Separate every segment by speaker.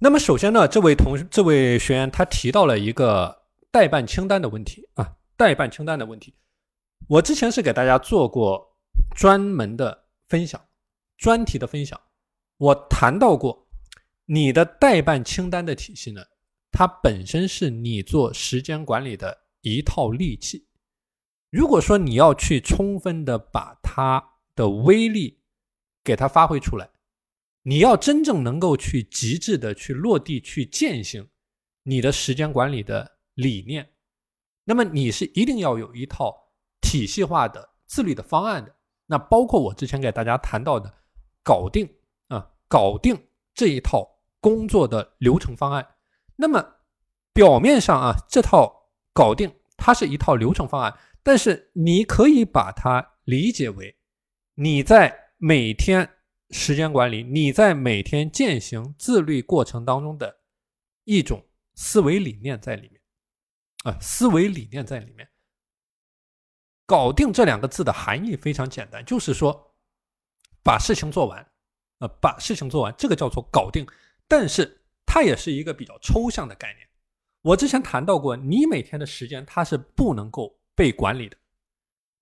Speaker 1: 那么首先呢，这位同这位学员他提到了一个代办清单的问题啊，代办清单的问题。我之前是给大家做过专门的分享，专题的分享，我谈到过你的代办清单的体系呢，它本身是你做时间管理的一套利器。如果说你要去充分的把它的威力给它发挥出来，你要真正能够去极致的去落地去践行你的时间管理的理念，那么你是一定要有一套体系化的自律的方案的。那包括我之前给大家谈到的搞定啊，搞定这一套工作的流程方案。那么表面上啊，这套搞定它是一套流程方案。但是你可以把它理解为你在每天时间管理、你在每天践行自律过程当中的一种思维理念在里面啊，思维理念在里面。搞定这两个字的含义非常简单，就是说把事情做完，呃，把事情做完，这个叫做搞定。但是它也是一个比较抽象的概念。我之前谈到过，你每天的时间它是不能够。被管理的，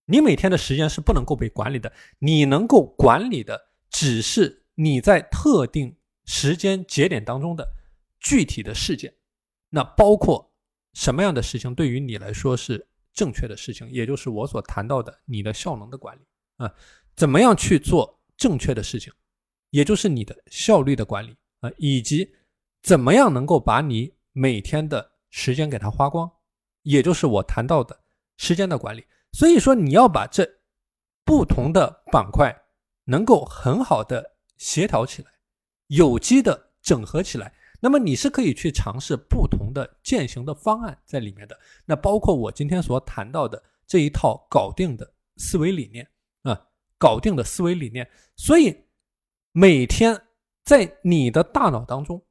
Speaker 1: 你每天的时间是不能够被管理的。你能够管理的，只是你在特定时间节点当中的具体的事件。那包括什么样的事情对于你来说是正确的事情，也就是我所谈到的你的效能的管理啊，怎么样去做正确的事情，也就是你的效率的管理啊，以及怎么样能够把你每天的时间给它花光，也就是我谈到的。时间的管理，所以说你要把这不同的板块能够很好的协调起来，有机的整合起来，那么你是可以去尝试不同的践行的方案在里面的。那包括我今天所谈到的这一套搞定的思维理念啊，搞定的思维理念。所以每天在你的大脑当中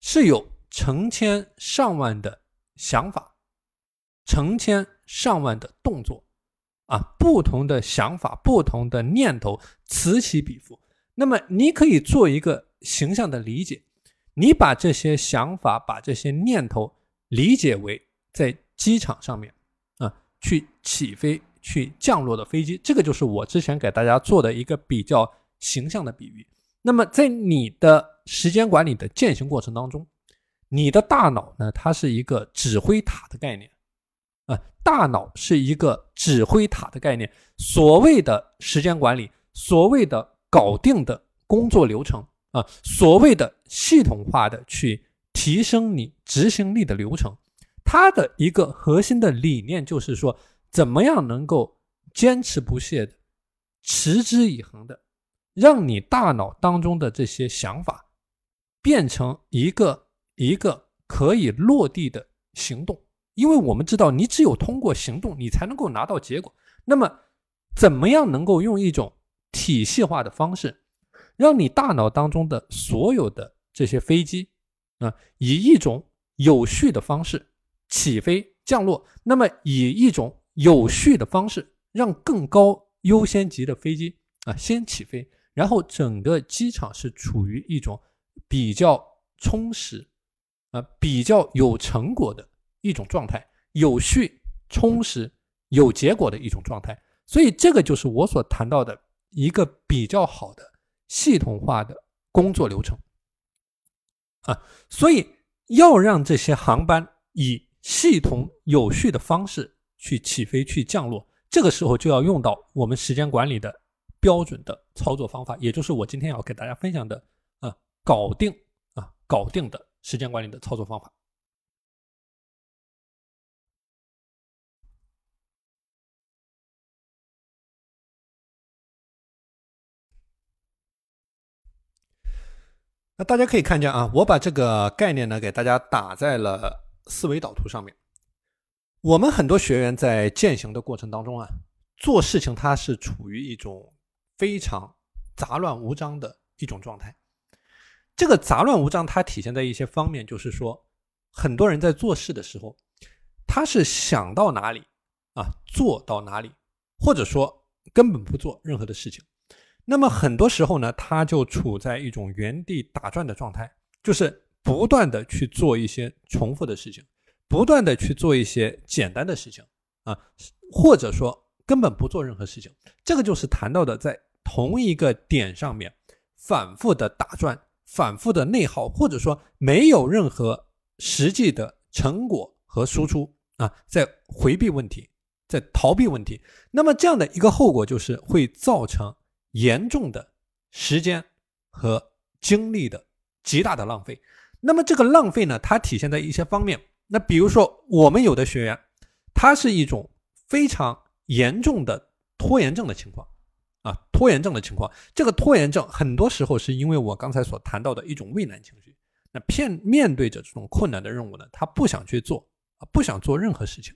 Speaker 1: 是有成千上万的想法，成千。上万的动作，啊，不同的想法，不同的念头此起彼伏。那么你可以做一个形象的理解，你把这些想法，把这些念头理解为在机场上面啊去起飞、去降落的飞机，这个就是我之前给大家做的一个比较形象的比喻。那么在你的时间管理的践行过程当中，你的大脑呢，它是一个指挥塔的概念。啊，大脑是一个指挥塔的概念。所谓的时间管理，所谓的搞定的工作流程啊，所谓的系统化的去提升你执行力的流程，它的一个核心的理念就是说，怎么样能够坚持不懈的、持之以恒的，让你大脑当中的这些想法变成一个一个可以落地的行动。因为我们知道，你只有通过行动，你才能够拿到结果。那么，怎么样能够用一种体系化的方式，让你大脑当中的所有的这些飞机啊，以一种有序的方式起飞降落？那么，以一种有序的方式，让更高优先级的飞机啊先起飞，然后整个机场是处于一种比较充实啊、比较有成果的。一种状态，有序、充实、有结果的一种状态，所以这个就是我所谈到的一个比较好的系统化的工作流程啊。所以要让这些航班以系统有序的方式去起飞、去降落，这个时候就要用到我们时间管理的标准的操作方法，也就是我今天要给大家分享的啊，搞定啊，搞定的时间管理的操作方法。那大家可以看见啊，我把这个概念呢给大家打在了思维导图上面。我们很多学员在践行的过程当中啊，做事情它是处于一种非常杂乱无章的一种状态。这个杂乱无章，它体现在一些方面，就是说，很多人在做事的时候，他是想到哪里啊，做到哪里，或者说根本不做任何的事情。那么很多时候呢，他就处在一种原地打转的状态，就是不断的去做一些重复的事情，不断的去做一些简单的事情啊，或者说根本不做任何事情。这个就是谈到的在同一个点上面反复的打转、反复的内耗，或者说没有任何实际的成果和输出啊，在回避问题，在逃避问题。那么这样的一个后果就是会造成严重的时间和精力的极大的浪费。那么这个浪费呢，它体现在一些方面。那比如说，我们有的学员，他是一种非常严重的拖延症的情况啊，拖延症的情况。这个拖延症很多时候是因为我刚才所谈到的一种畏难情绪。那面面对着这种困难的任务呢，他不想去做啊，不想做任何事情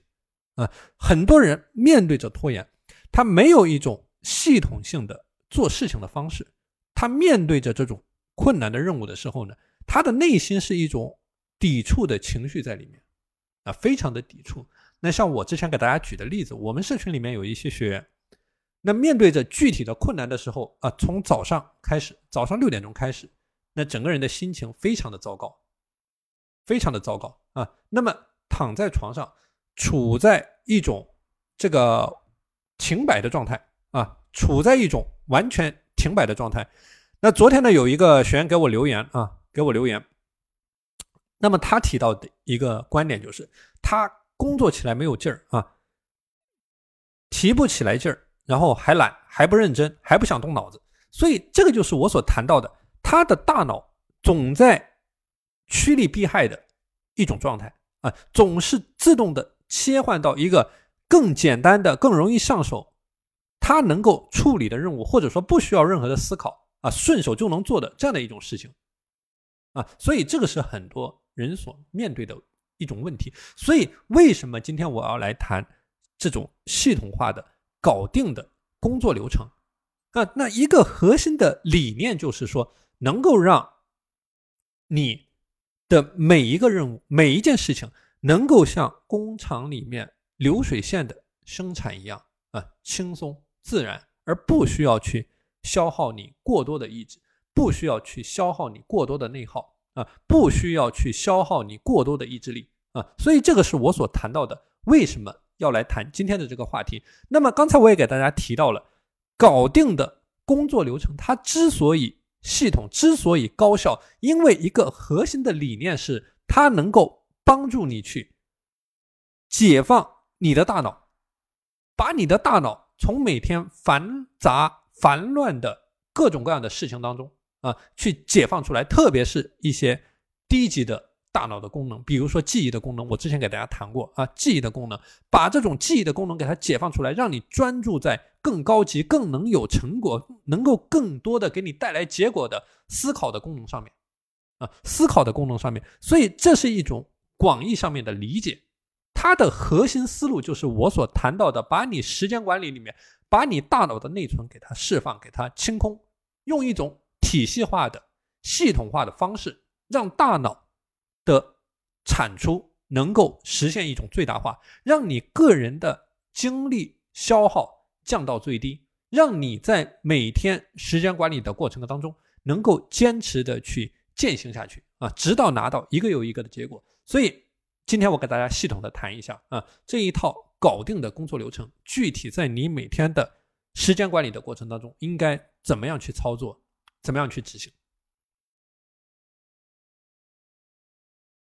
Speaker 1: 啊。很多人面对着拖延，他没有一种系统性的做事情的方式。他面对着这种困难的任务的时候呢？他的内心是一种抵触的情绪在里面，啊，非常的抵触。那像我之前给大家举的例子，我们社群里面有一些学员，那面对着具体的困难的时候啊，从早上开始，早上六点钟开始，那整个人的心情非常的糟糕，非常的糟糕啊。那么躺在床上，处在一种这个停摆的状态啊，处在一种完全停摆的状态。那昨天呢，有一个学员给我留言啊。给我留言。那么他提到的一个观点就是，他工作起来没有劲儿啊，提不起来劲儿，然后还懒，还不认真，还不想动脑子。所以这个就是我所谈到的，他的大脑总在趋利避害的一种状态啊，总是自动的切换到一个更简单的、更容易上手、他能够处理的任务，或者说不需要任何的思考啊，顺手就能做的这样的一种事情。啊，所以这个是很多人所面对的一种问题。所以为什么今天我要来谈这种系统化的搞定的工作流程？啊，那一个核心的理念就是说，能够让你的每一个任务、每一件事情，能够像工厂里面流水线的生产一样啊，轻松自然，而不需要去消耗你过多的意志。不需要去消耗你过多的内耗啊，不需要去消耗你过多的意志力啊，所以这个是我所谈到的，为什么要来谈今天的这个话题？那么刚才我也给大家提到了，搞定的工作流程，它之所以系统，之所以高效，因为一个核心的理念是，它能够帮助你去解放你的大脑，把你的大脑从每天繁杂繁乱的各种各样的事情当中。啊，去解放出来，特别是一些低级的大脑的功能，比如说记忆的功能。我之前给大家谈过啊，记忆的功能，把这种记忆的功能给它解放出来，让你专注在更高级、更能有成果、能够更多的给你带来结果的思考的功能上面啊，思考的功能上面。所以这是一种广义上面的理解，它的核心思路就是我所谈到的，把你时间管理里面，把你大脑的内存给它释放，给它清空，用一种。体系化的、系统化的方式，让大脑的产出能够实现一种最大化，让你个人的精力消耗降到最低，让你在每天时间管理的过程当中能够坚持的去践行下去啊，直到拿到一个又一个的结果。所以今天我给大家系统的谈一下啊，这一套搞定的工作流程，具体在你每天的时间管理的过程当中应该怎么样去操作。怎么样去执行？